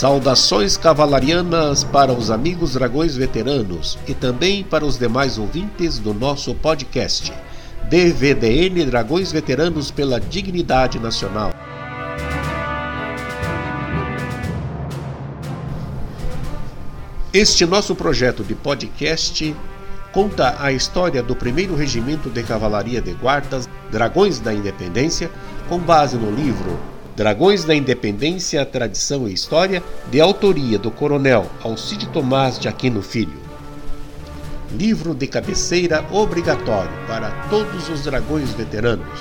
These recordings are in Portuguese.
Saudações cavalarianas para os amigos dragões veteranos e também para os demais ouvintes do nosso podcast. DVDN Dragões Veteranos pela Dignidade Nacional. Este nosso projeto de podcast conta a história do primeiro regimento de cavalaria de guardas Dragões da Independência, com base no livro Dragões da Independência, Tradição e História, de autoria do Coronel Alcide Tomás de Aquino Filho. Livro de cabeceira obrigatório para todos os dragões veteranos.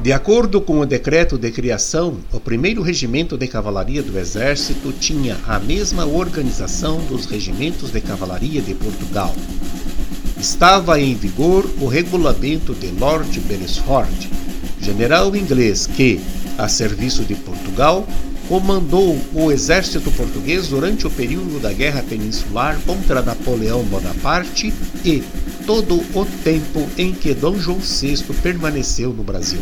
De acordo com o decreto de criação, o primeiro regimento de cavalaria do Exército tinha a mesma organização dos regimentos de cavalaria de Portugal. Estava em vigor o regulamento de Lord Beresford, general inglês que, a serviço de Portugal, comandou o exército português durante o período da Guerra Peninsular contra Napoleão Bonaparte e todo o tempo em que Dom João VI permaneceu no Brasil.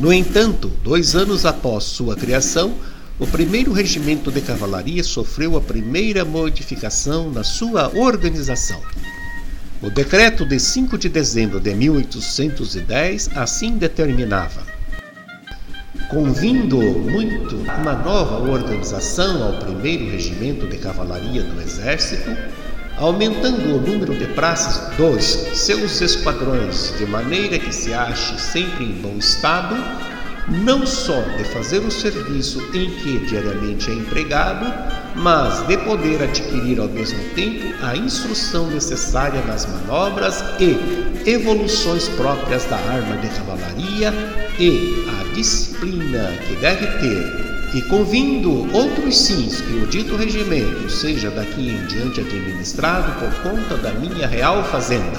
No entanto, dois anos após sua criação, o primeiro regimento de cavalaria sofreu a primeira modificação na sua organização. O decreto de 5 de dezembro de 1810 assim determinava: Convindo muito uma nova organização ao primeiro regimento de cavalaria do Exército, aumentando o número de praças dos seus esquadrões, de maneira que se ache sempre em bom estado, não só de fazer o serviço em que diariamente é empregado, mas de poder adquirir ao mesmo tempo a instrução necessária nas manobras e evoluções próprias da arma de cavalaria e a disciplina que deve ter e convindo outros sims que o dito regimento seja daqui em diante administrado por conta da minha real fazenda.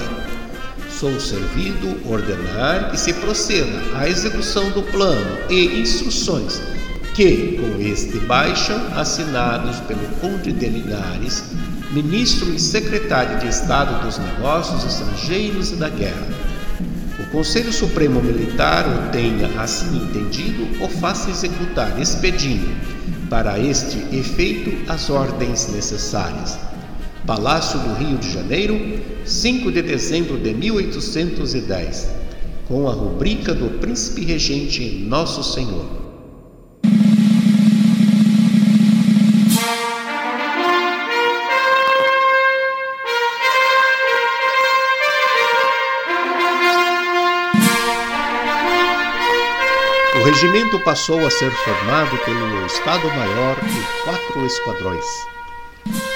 Sou servido ordenar que se proceda à execução do plano e instruções que com este baixam assinados pelo Conde de Linares, ministro e secretário de Estado dos Negócios Estrangeiros e da Guerra Conselho Supremo Militar o tenha assim entendido ou faça executar expedindo para este efeito as ordens necessárias. Palácio do Rio de Janeiro, 5 de dezembro de 1810, com a rubrica do Príncipe Regente Nosso Senhor. Regimento passou a ser formado pelo Estado-Maior de quatro esquadrões.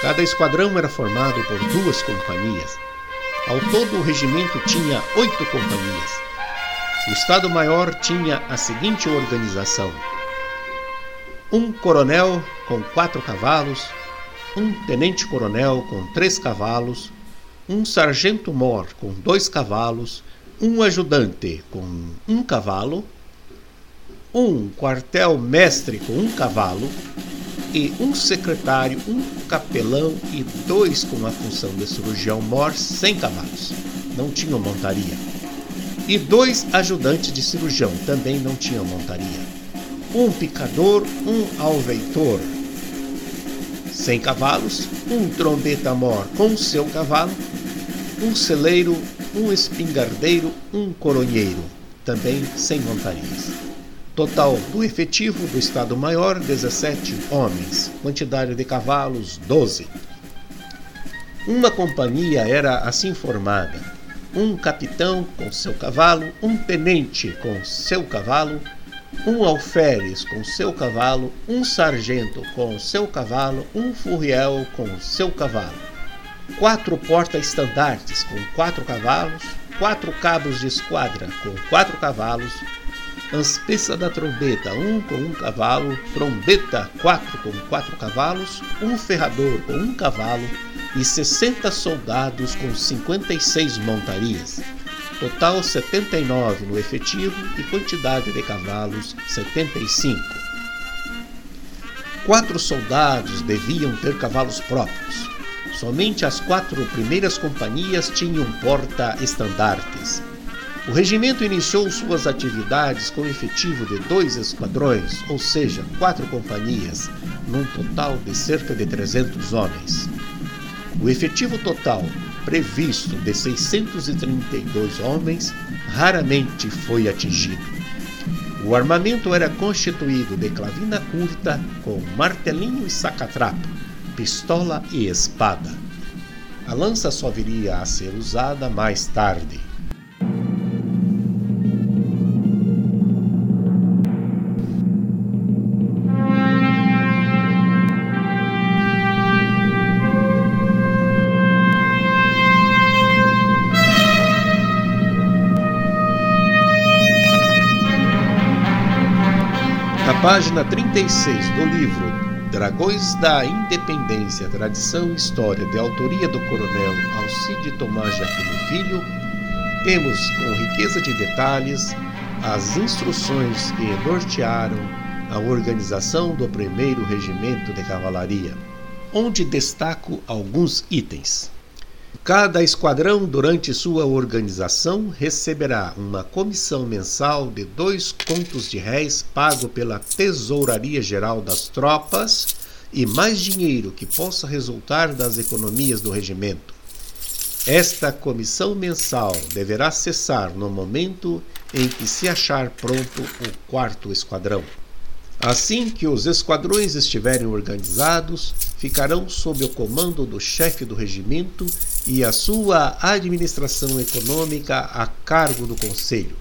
Cada esquadrão era formado por duas companhias. Ao todo, o regimento tinha oito companhias. O Estado-Maior tinha a seguinte organização: um coronel com quatro cavalos, um tenente-coronel com três cavalos, um sargento-mor com dois cavalos, um ajudante com um cavalo um quartel-mestre com um cavalo e um secretário, um capelão e dois com a função de cirurgião-mor sem cavalos. Não tinham montaria. E dois ajudantes de cirurgião também não tinham montaria. Um picador, um alveitor sem cavalos, um trombeta-mor com seu cavalo, um celeiro, um espingardeiro, um coronheiro, também sem montarias. Total do efetivo do Estado-Maior: 17 homens. Quantidade de cavalos: 12. Uma companhia era assim formada: um capitão com seu cavalo, um tenente com seu cavalo, um alferes com seu cavalo, um sargento com seu cavalo, um furriel com seu cavalo, quatro porta-estandartes com quatro cavalos, quatro cabos de esquadra com quatro cavalos, Anspessa da trombeta, um com um cavalo, trombeta, quatro com quatro cavalos, um ferrador com um cavalo e 60 soldados com 56 montarias. Total 79 no efetivo e quantidade de cavalos 75. Quatro soldados deviam ter cavalos próprios. Somente as quatro primeiras companhias tinham porta-estandartes. O regimento iniciou suas atividades com efetivo de dois esquadrões, ou seja, quatro companhias, num total de cerca de 300 homens. O efetivo total previsto de 632 homens raramente foi atingido. O armamento era constituído de clavina curta com martelinho e sacatrapo, pistola e espada. A lança só viria a ser usada mais tarde. Página 36 do livro Dragões da Independência, Tradição e História, de autoria do coronel Alcide Tomás Aquino Filho, temos com riqueza de detalhes as instruções que nortearam a organização do primeiro regimento de cavalaria, onde destaco alguns itens. Cada esquadrão, durante sua organização, receberá uma comissão mensal de dois contos de réis pago pela Tesouraria Geral das Tropas e mais dinheiro que possa resultar das economias do regimento. Esta comissão mensal deverá cessar no momento em que se achar pronto o quarto esquadrão. Assim que os esquadrões estiverem organizados, ficarão sob o comando do chefe do regimento e a sua administração econômica a cargo do conselho.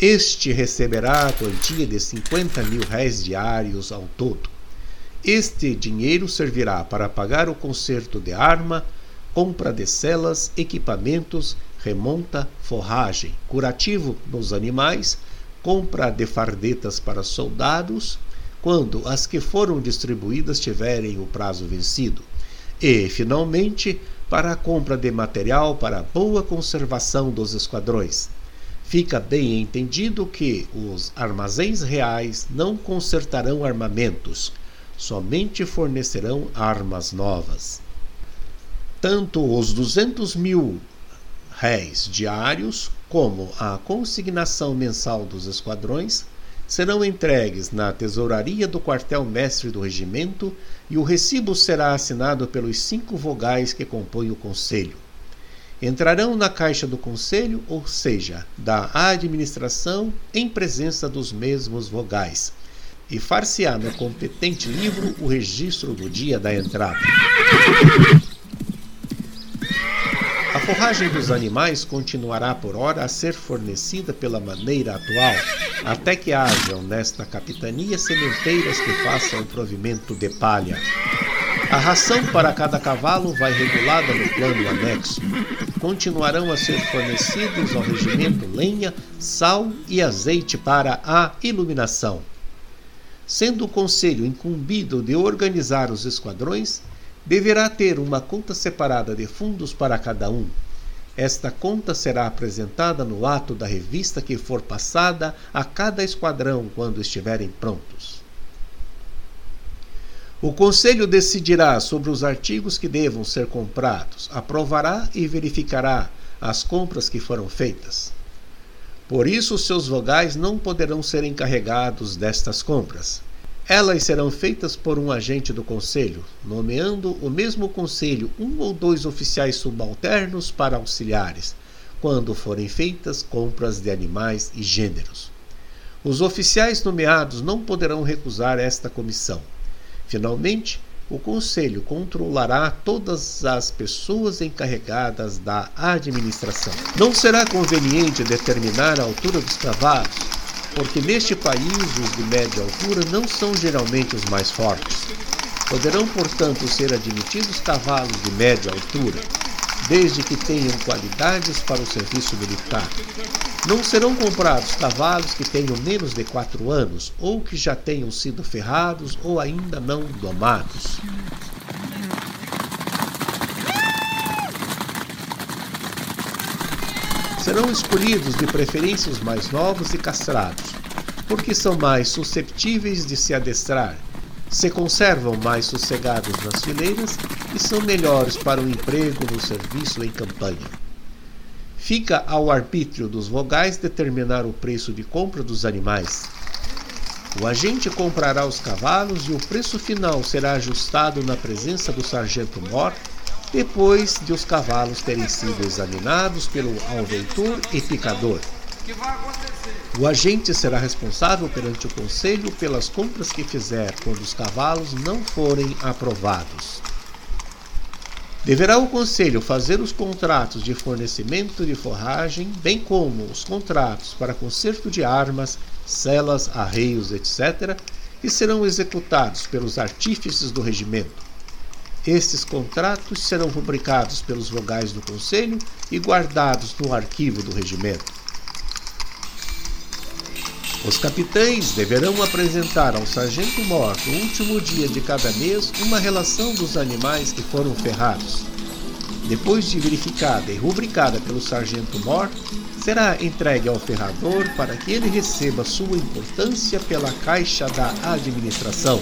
Este receberá a quantia de 50 mil réis diários ao todo. Este dinheiro servirá para pagar o conserto de arma, compra de celas, equipamentos, remonta, forragem, curativo nos animais, compra de fardetas para soldados, quando as que foram distribuídas tiverem o prazo vencido, e, finalmente, para a compra de material para boa conservação dos esquadrões. Fica bem entendido que os armazéns reais não consertarão armamentos, somente fornecerão armas novas. Tanto os 200 mil réis diários como a consignação mensal dos esquadrões serão entregues na tesouraria do quartel-mestre do regimento e o recibo será assinado pelos cinco vogais que compõem o conselho. Entrarão na caixa do conselho, ou seja, da administração, em presença dos mesmos vogais, e far-se-á no competente livro o registro do dia da entrada. A forragem dos animais continuará por hora a ser fornecida pela maneira atual, até que hajam nesta capitania sementeiras que façam provimento de palha. A ração para cada cavalo vai regulada no plano anexo. Continuarão a ser fornecidos ao regimento lenha, sal e azeite para a iluminação. Sendo o conselho incumbido de organizar os esquadrões, deverá ter uma conta separada de fundos para cada um. Esta conta será apresentada no ato da revista que for passada a cada esquadrão quando estiverem prontos. O Conselho decidirá sobre os artigos que devam ser comprados, aprovará e verificará as compras que foram feitas. Por isso, seus vogais não poderão ser encarregados destas compras. Elas serão feitas por um agente do Conselho, nomeando o mesmo Conselho um ou dois oficiais subalternos para auxiliares, quando forem feitas compras de animais e gêneros. Os oficiais nomeados não poderão recusar esta comissão. Finalmente, o Conselho controlará todas as pessoas encarregadas da administração. Não será conveniente determinar a altura dos cavalos, porque neste país os de média altura não são geralmente os mais fortes. Poderão, portanto, ser admitidos cavalos de média altura, desde que tenham qualidades para o serviço militar. Não serão comprados cavalos que tenham menos de quatro anos, ou que já tenham sido ferrados ou ainda não domados. Serão escolhidos de preferência os mais novos e castrados, porque são mais susceptíveis de se adestrar, se conservam mais sossegados nas fileiras e são melhores para o emprego no serviço em campanha. Fica ao arbítrio dos vogais determinar o preço de compra dos animais. O agente comprará os cavalos e o preço final será ajustado na presença do sargento-mor, depois de os cavalos terem sido examinados pelo alveitor e picador. O agente será responsável perante o Conselho pelas compras que fizer quando os cavalos não forem aprovados. Deverá o Conselho fazer os contratos de fornecimento de forragem, bem como os contratos para conserto de armas, celas, arreios, etc., que serão executados pelos artífices do regimento. Estes contratos serão rubricados pelos vogais do Conselho e guardados no arquivo do regimento. Os capitães deverão apresentar ao sargento-mor no último dia de cada mês uma relação dos animais que foram ferrados. Depois de verificada e rubricada pelo sargento-mor, será entregue ao ferrador para que ele receba sua importância pela caixa da administração.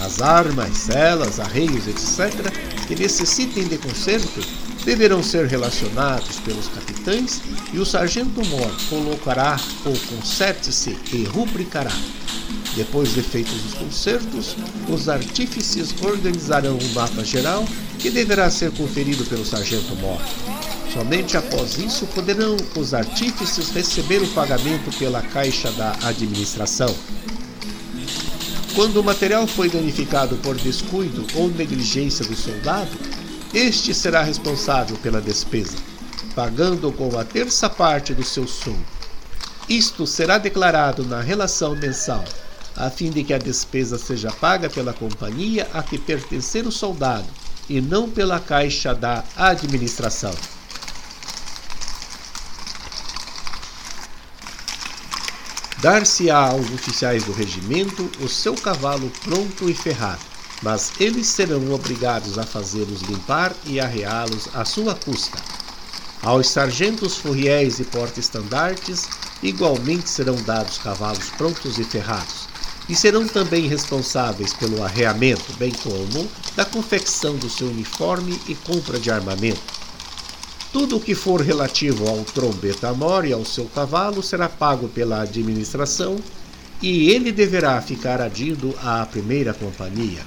As armas, celas, arreios, etc., que necessitem de conserto deverão ser relacionados pelos capitães e o sargento-mor colocará ou conserte-se e rubricará. Depois de feitos os concertos, os artífices organizarão um mapa geral que deverá ser conferido pelo sargento-mor. Somente após isso poderão os artífices receber o pagamento pela caixa da administração. Quando o material foi danificado por descuido ou negligência do soldado, este será responsável pela despesa, pagando com a terça parte do seu soldo. Isto será declarado na relação mensal, a fim de que a despesa seja paga pela companhia a que pertencer o soldado e não pela caixa da administração. Dar-se-á aos oficiais do regimento o seu cavalo pronto e ferrado mas eles serão obrigados a fazê-los limpar e arreá-los à sua custa. Aos sargentos furriéis e porta-estandartes igualmente serão dados cavalos prontos e ferrados, e serão também responsáveis pelo arreamento, bem como da confecção do seu uniforme e compra de armamento. Tudo o que for relativo ao trombeta-mor e ao seu cavalo será pago pela administração e ele deverá ficar adido à primeira companhia.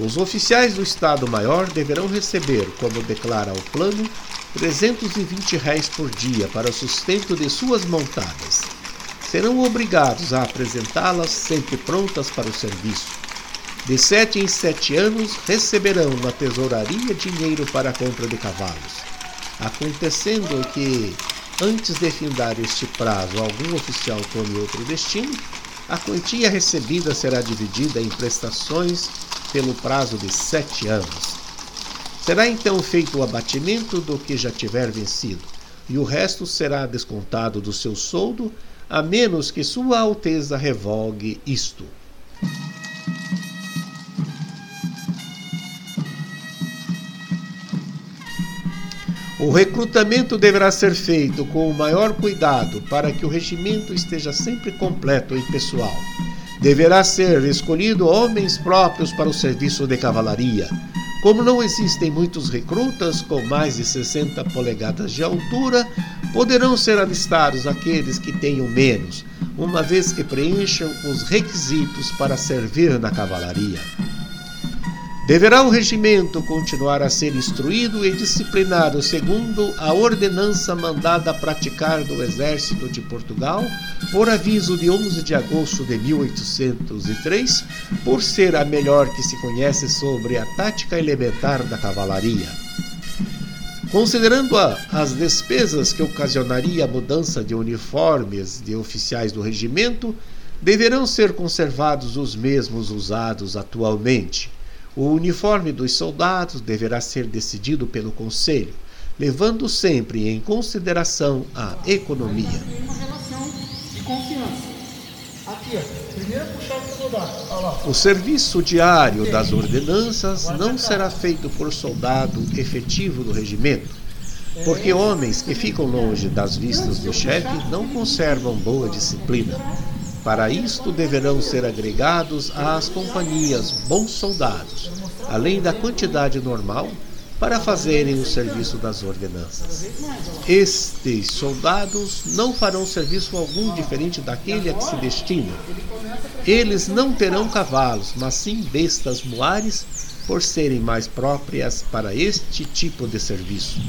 Os oficiais do Estado-Maior deverão receber, como declara o plano, 320 réis por dia para o sustento de suas montadas. Serão obrigados a apresentá-las sempre prontas para o serviço. De sete em sete anos receberão na tesouraria dinheiro para a compra de cavalos. Acontecendo que, antes de findar este prazo, algum oficial tome outro destino, a quantia recebida será dividida em prestações pelo prazo de sete anos. Será então feito o abatimento do que já tiver vencido, e o resto será descontado do seu soldo, a menos que Sua Alteza revogue isto. O recrutamento deverá ser feito com o maior cuidado para que o regimento esteja sempre completo em pessoal deverá ser escolhido homens próprios para o serviço de cavalaria. Como não existem muitos recrutas com mais de 60 polegadas de altura, poderão ser alistados aqueles que tenham menos, uma vez que preencham os requisitos para servir na cavalaria. Deverá o regimento continuar a ser instruído e disciplinado segundo a ordenança mandada praticar do Exército de Portugal, por aviso de 11 de agosto de 1803, por ser a melhor que se conhece sobre a tática elementar da cavalaria. Considerando as despesas que ocasionaria a mudança de uniformes de oficiais do regimento, deverão ser conservados os mesmos usados atualmente o uniforme dos soldados deverá ser decidido pelo Conselho, levando sempre em consideração a economia. O serviço diário das ordenanças não será feito por soldado efetivo do regimento, porque homens que ficam longe das vistas do chefe não conservam boa disciplina. Para isto deverão ser agregados às companhias bons soldados, além da quantidade normal, para fazerem o serviço das ordenanças. Estes soldados não farão serviço algum diferente daquele a que se destinam. Eles não terão cavalos, mas sim bestas moares, por serem mais próprias para este tipo de serviço.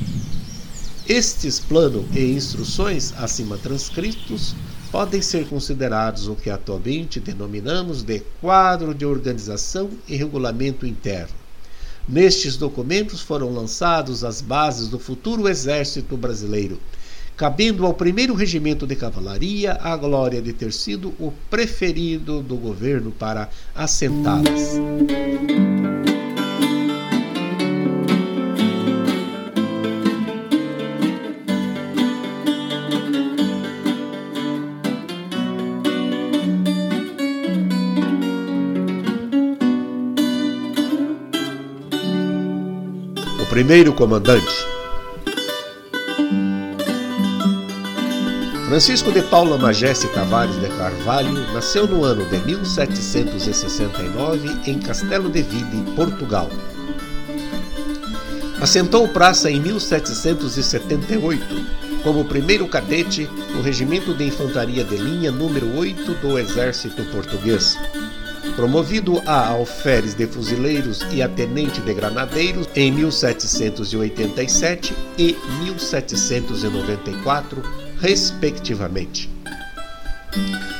Estes planos e instruções acima transcritos podem ser considerados o que atualmente denominamos de quadro de organização e regulamento interno. Nestes documentos foram lançados as bases do futuro exército brasileiro, cabendo ao primeiro regimento de cavalaria a glória de ter sido o preferido do governo para assentá-las. Primeiro comandante. Francisco de Paula Magesse Tavares de Carvalho nasceu no ano de 1769 em Castelo de Vide, Portugal. Assentou praça em 1778 como primeiro cadete no Regimento de Infantaria de Linha número 8 do Exército Português promovido a alferes de fuzileiros e a tenente de granadeiros em 1787 e 1794, respectivamente.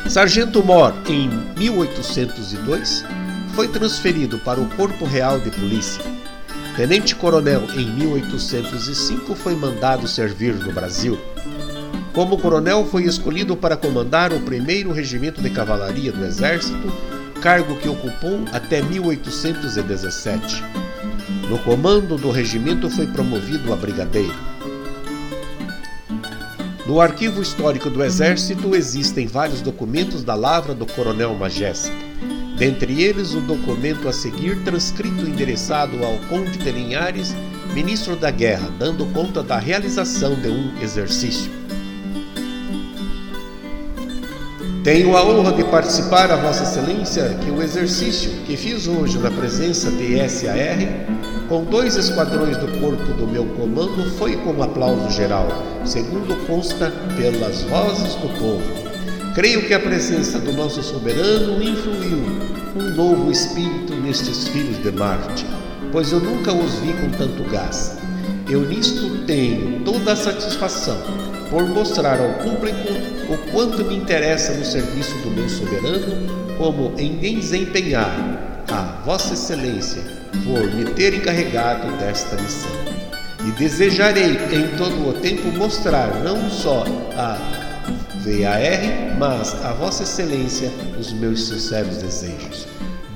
Sargento-Mor, em 1802, foi transferido para o Corpo Real de Polícia. Tenente-Coronel, em 1805, foi mandado servir no Brasil. Como coronel, foi escolhido para comandar o primeiro regimento de cavalaria do Exército cargo que ocupou até 1817. No comando do regimento foi promovido a brigadeiro. No arquivo histórico do Exército existem vários documentos da lavra do Coronel Majeste. Dentre eles, o documento a seguir transcrito endereçado ao Conde de Linhares, ministro da Guerra, dando conta da realização de um exercício. Tenho a honra de participar a Vossa Excelência que o exercício que fiz hoje na presença de SAR, com dois esquadrões do corpo do meu comando, foi com aplauso geral, segundo consta pelas vozes do povo. Creio que a presença do nosso soberano influiu um novo espírito nestes filhos de Marte, pois eu nunca os vi com tanto gás. Eu nisto tenho toda a satisfação por mostrar ao público o quanto me interessa no serviço do meu soberano, como em desempenhar a Vossa Excelência por me ter encarregado desta missão. E desejarei em todo o tempo mostrar não só a VAR, mas a Vossa Excelência os meus sinceros desejos.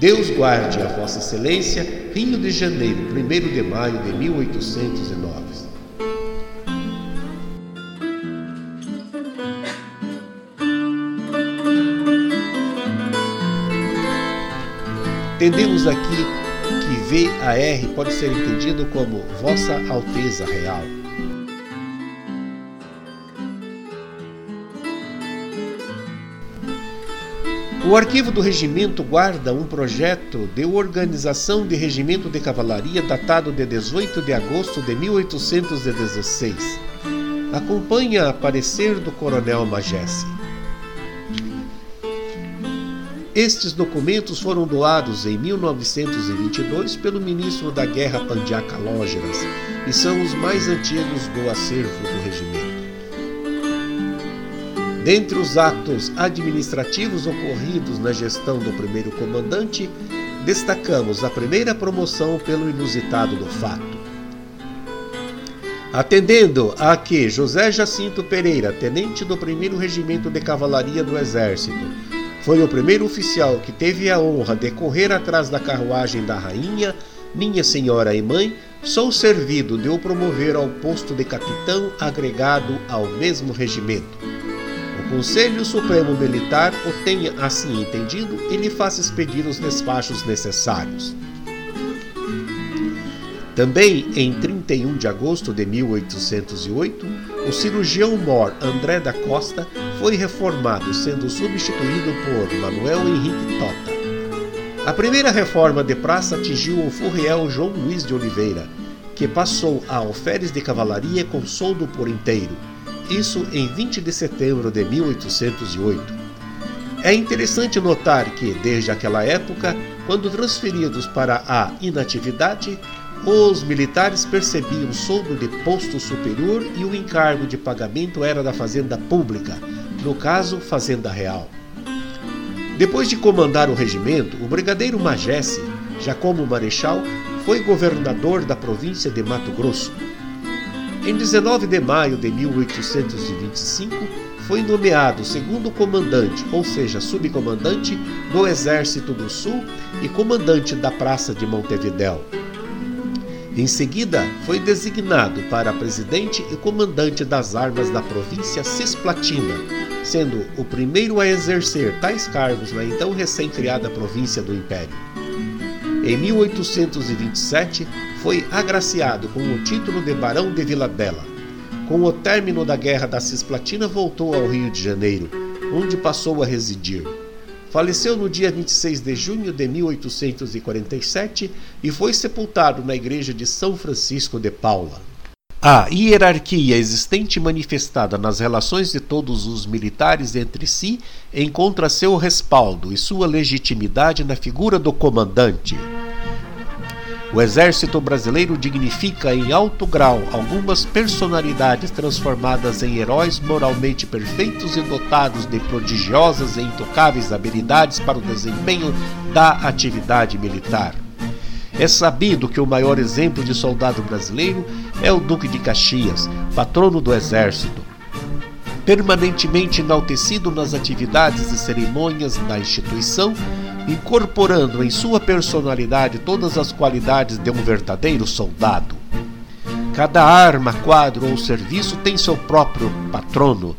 Deus guarde a Vossa Excelência, Rio de Janeiro, 1 de maio de 1809. Entendemos aqui que VAR pode ser entendido como Vossa Alteza Real. O arquivo do regimento guarda um projeto de organização de regimento de cavalaria datado de 18 de agosto de 1816. Acompanha a parecer do coronel Majesse. Estes documentos foram doados em 1922 pelo ministro da Guerra Pandiaca Lógeras e são os mais antigos do acervo do regimento. Dentre os atos administrativos ocorridos na gestão do primeiro comandante, destacamos a primeira promoção pelo inusitado do fato. Atendendo a que José Jacinto Pereira, tenente do primeiro regimento de cavalaria do Exército, foi o primeiro oficial que teve a honra de correr atrás da carruagem da rainha, minha senhora e mãe, sou servido de o promover ao posto de capitão agregado ao mesmo regimento. Conselho Supremo Militar o tenha assim entendido e lhe faça expedir os despachos necessários. Também em 31 de agosto de 1808, o cirurgião mor André da Costa foi reformado, sendo substituído por Manuel Henrique Tota. A primeira reforma de praça atingiu o furriel João Luiz de Oliveira, que passou a alferes de cavalaria com soldo por inteiro, isso em 20 de setembro de 1808. É interessante notar que, desde aquela época, quando transferidos para a inatividade, os militares percebiam soldo de posto superior e o encargo de pagamento era da fazenda pública, no caso, Fazenda Real. Depois de comandar o regimento, o brigadeiro Majesse, já como marechal, foi governador da província de Mato Grosso. Em 19 de maio de 1825, foi nomeado segundo comandante, ou seja, subcomandante, do Exército do Sul e comandante da Praça de Montevidéu. Em seguida, foi designado para presidente e comandante das armas da província Cisplatina, sendo o primeiro a exercer tais cargos na então recém-criada província do Império. Em 1827, foi agraciado com o título de Barão de Vila Bela. Com o término da Guerra da Cisplatina, voltou ao Rio de Janeiro, onde passou a residir. Faleceu no dia 26 de junho de 1847 e foi sepultado na igreja de São Francisco de Paula. A hierarquia existente manifestada nas relações de todos os militares entre si encontra seu respaldo e sua legitimidade na figura do comandante. O exército brasileiro dignifica em alto grau algumas personalidades transformadas em heróis moralmente perfeitos e dotados de prodigiosas e intocáveis habilidades para o desempenho da atividade militar. É sabido que o maior exemplo de soldado brasileiro é o Duque de Caxias, patrono do exército. Permanentemente enaltecido nas atividades e cerimônias da instituição, incorporando em sua personalidade todas as qualidades de um verdadeiro soldado. Cada arma, quadro ou serviço tem seu próprio patrono.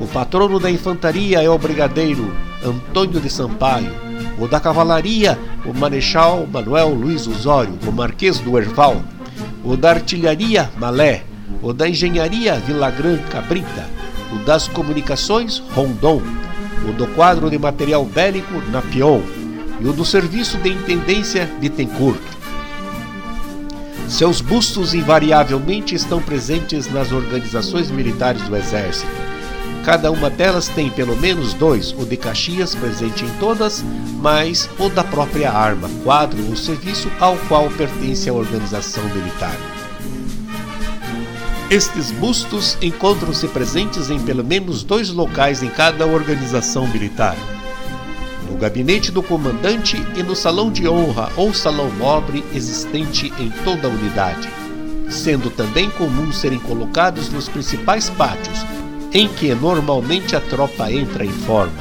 O patrono da infantaria é o brigadeiro Antônio de Sampaio, o da cavalaria, o marechal Manuel Luiz Osório, o marquês do Erval, o da artilharia, Malé, o da engenharia, Vilagran Cabrita, o das comunicações, Rondon, o do quadro de material bélico, Napion, e o do Serviço de Intendência Bittencourt. Seus bustos invariavelmente estão presentes nas organizações militares do Exército. Cada uma delas tem pelo menos dois, o de Caxias presente em todas, mais o da própria arma, quadro ou serviço ao qual pertence a organização militar. Estes bustos encontram-se presentes em pelo menos dois locais em cada organização militar no gabinete do comandante e no salão de honra ou salão nobre existente em toda a unidade, sendo também comum serem colocados nos principais pátios, em que normalmente a tropa entra em forma.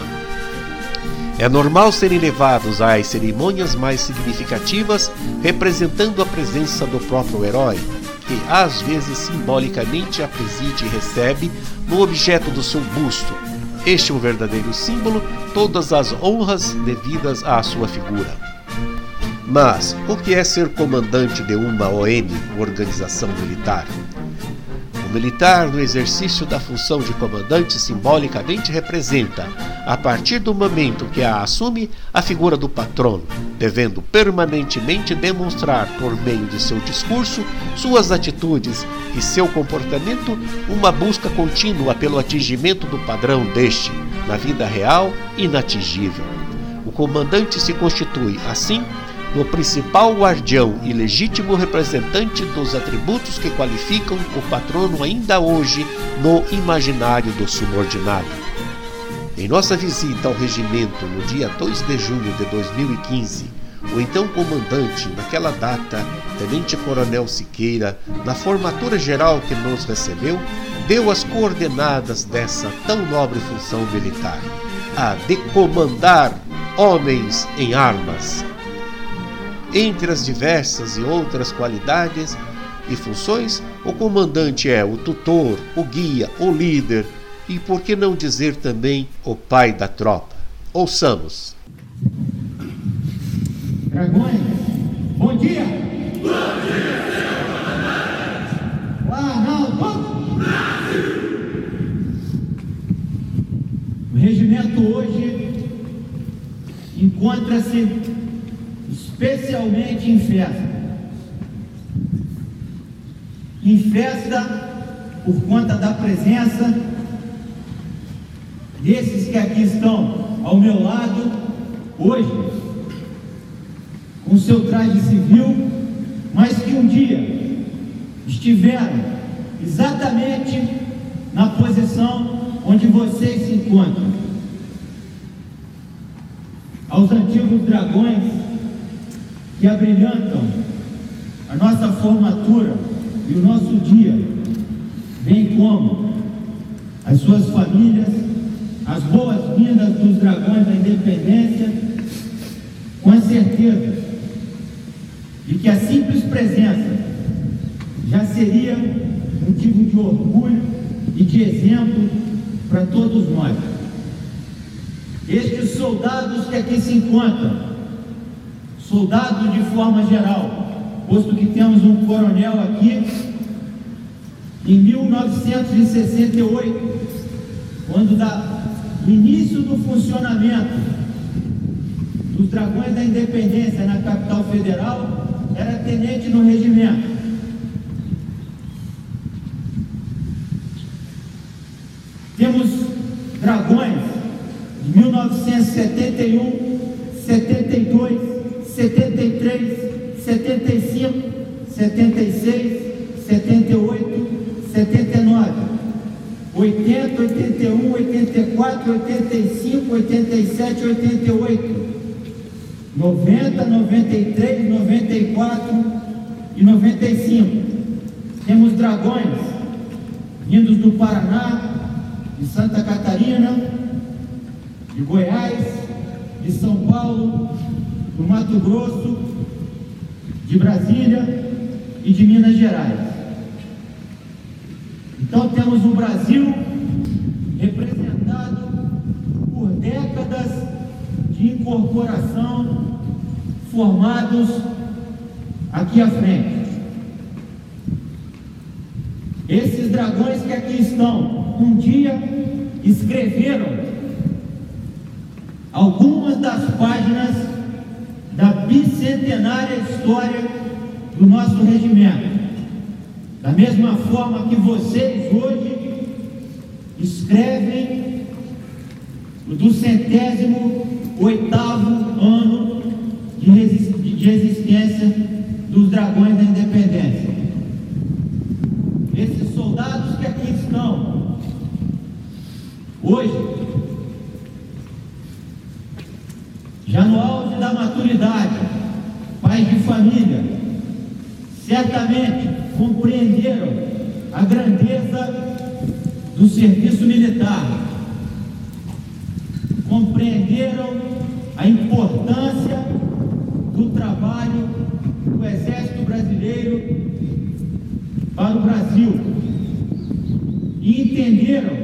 É normal serem levados às cerimônias mais significativas, representando a presença do próprio herói, que às vezes simbolicamente a preside e recebe no objeto do seu busto, este é um verdadeiro símbolo, todas as honras devidas à sua figura. Mas o que é ser comandante de uma OM, organização militar? Militar, no exercício da função de comandante, simbolicamente representa, a partir do momento que a assume, a figura do patrono, devendo permanentemente demonstrar, por meio de seu discurso, suas atitudes e seu comportamento, uma busca contínua pelo atingimento do padrão deste, na vida real, inatingível. O comandante se constitui, assim, no principal guardião e legítimo representante dos atributos que qualificam o patrono ainda hoje no imaginário do subordinado. Em nossa visita ao regimento no dia 2 de junho de 2015, o então comandante, naquela data, Tenente Coronel Siqueira, na formatura geral que nos recebeu, deu as coordenadas dessa tão nobre função militar: a de comandar homens em armas entre as diversas e outras qualidades e funções, o comandante é o tutor, o guia, o líder e, por que não dizer também, o pai da tropa. Ouçamos. Dragões, bom dia! Bom dia, senhor comandante! Brasil! regimento hoje encontra-se especialmente em festa. Em festa por conta da presença desses que aqui estão ao meu lado hoje, com seu traje civil, mas que um dia estiveram exatamente na posição onde vocês se encontram. Aos antigos dragões que abrilhantam a nossa formatura e o nosso dia, bem como as suas famílias, as boas-vindas dos dragões da independência, com a certeza de que a simples presença já seria motivo de orgulho e de exemplo para todos nós. Estes soldados que aqui se encontram, soldados de forma geral, posto que temos um coronel aqui, em 1968, quando da início do funcionamento dos Dragões da Independência na capital federal, era tenente no regimento. Temos dragões de 1971, 72, 73, 75, 76, 78, 79, 80, 81, 84, 85, 87, 88, 90, 93, 94 e 95. Temos dragões vindos do Paraná, de Santa Catarina, de Goiás, de São Paulo, do Mato Grosso, de Brasília e de Minas Gerais. Então temos o Brasil representado por décadas de incorporação formados aqui à frente. Esses dragões que aqui estão, um dia escreveram algumas das páginas bicentenária história do nosso regimento. Da mesma forma que vocês hoje escrevem do centésimo oitavo ano de, de existência dos dragões da independência. Esses soldados que aqui estão, hoje, já no auge da maturidade, pais de família, certamente compreenderam a grandeza do serviço militar, compreenderam a importância do trabalho do Exército Brasileiro para o Brasil. E entenderam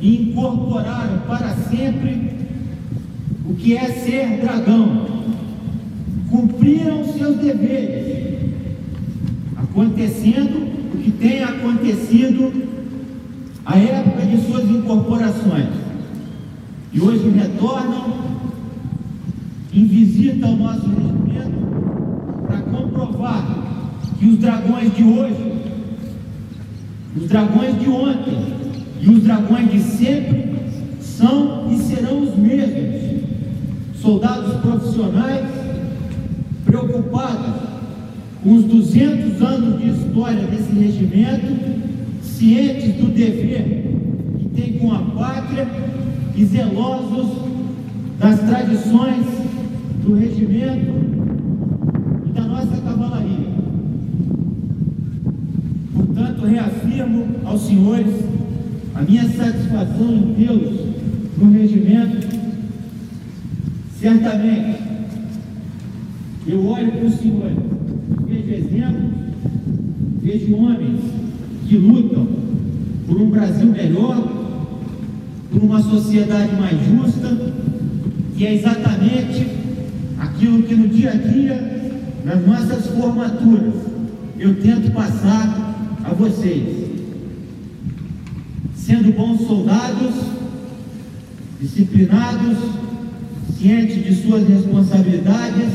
e incorporaram para sempre que é ser dragão. Cumpriram seus deveres, acontecendo o que tem acontecido à época de suas incorporações. E hoje retornam em visita ao nosso regimento para comprovar que os dragões de hoje, os dragões de ontem e os dragões de sempre são e serão os mesmos. Soldados profissionais preocupados com os 200 anos de história desse regimento, cientes do dever que tem com a pátria e zelosos das tradições do regimento e da nossa cavalaria. Portanto, reafirmo aos senhores a minha satisfação em tê-los no regimento. Certamente, eu olho para os senhores, vejo exemplos, vejo homens que lutam por um Brasil melhor, por uma sociedade mais justa, e é exatamente aquilo que no dia a dia, nas nossas formaturas, eu tento passar a vocês. Sendo bons soldados, disciplinados, cientes de suas responsabilidades,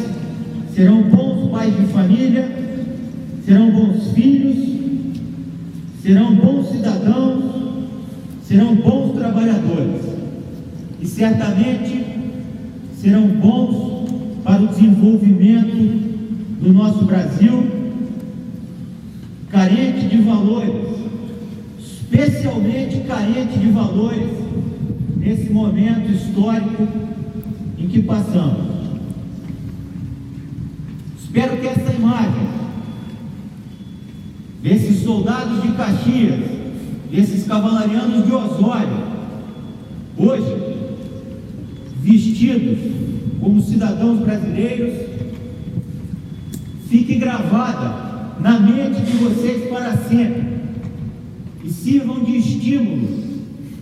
serão bons pais de família, serão bons filhos, serão bons cidadãos, serão bons trabalhadores. E certamente serão bons para o desenvolvimento do nosso Brasil, carente de valores, especialmente carente de valores nesse momento histórico que passamos. Espero que essa imagem desses soldados de Caxias, desses cavalarianos de Osório, hoje vestidos como cidadãos brasileiros, fique gravada na mente de vocês para sempre e sirvam de estímulo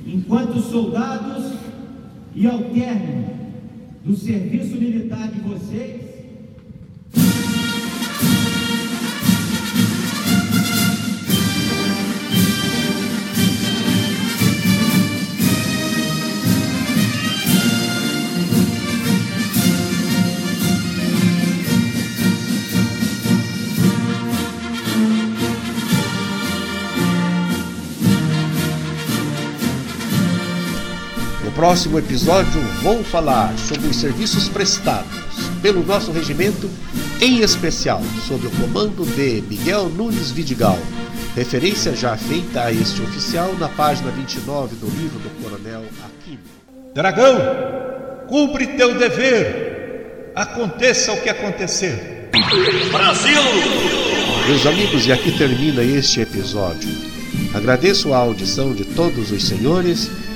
enquanto soldados e ao término do serviço militar de vocês próximo episódio vou falar sobre os serviços prestados pelo nosso regimento, em especial sobre o comando de Miguel Nunes Vidigal, referência já feita a este oficial na página 29 do livro do Coronel Aquino. Dragão, cumpre teu dever, aconteça o que acontecer. Brasil! Meus amigos, e aqui termina este episódio. Agradeço a audição de todos os senhores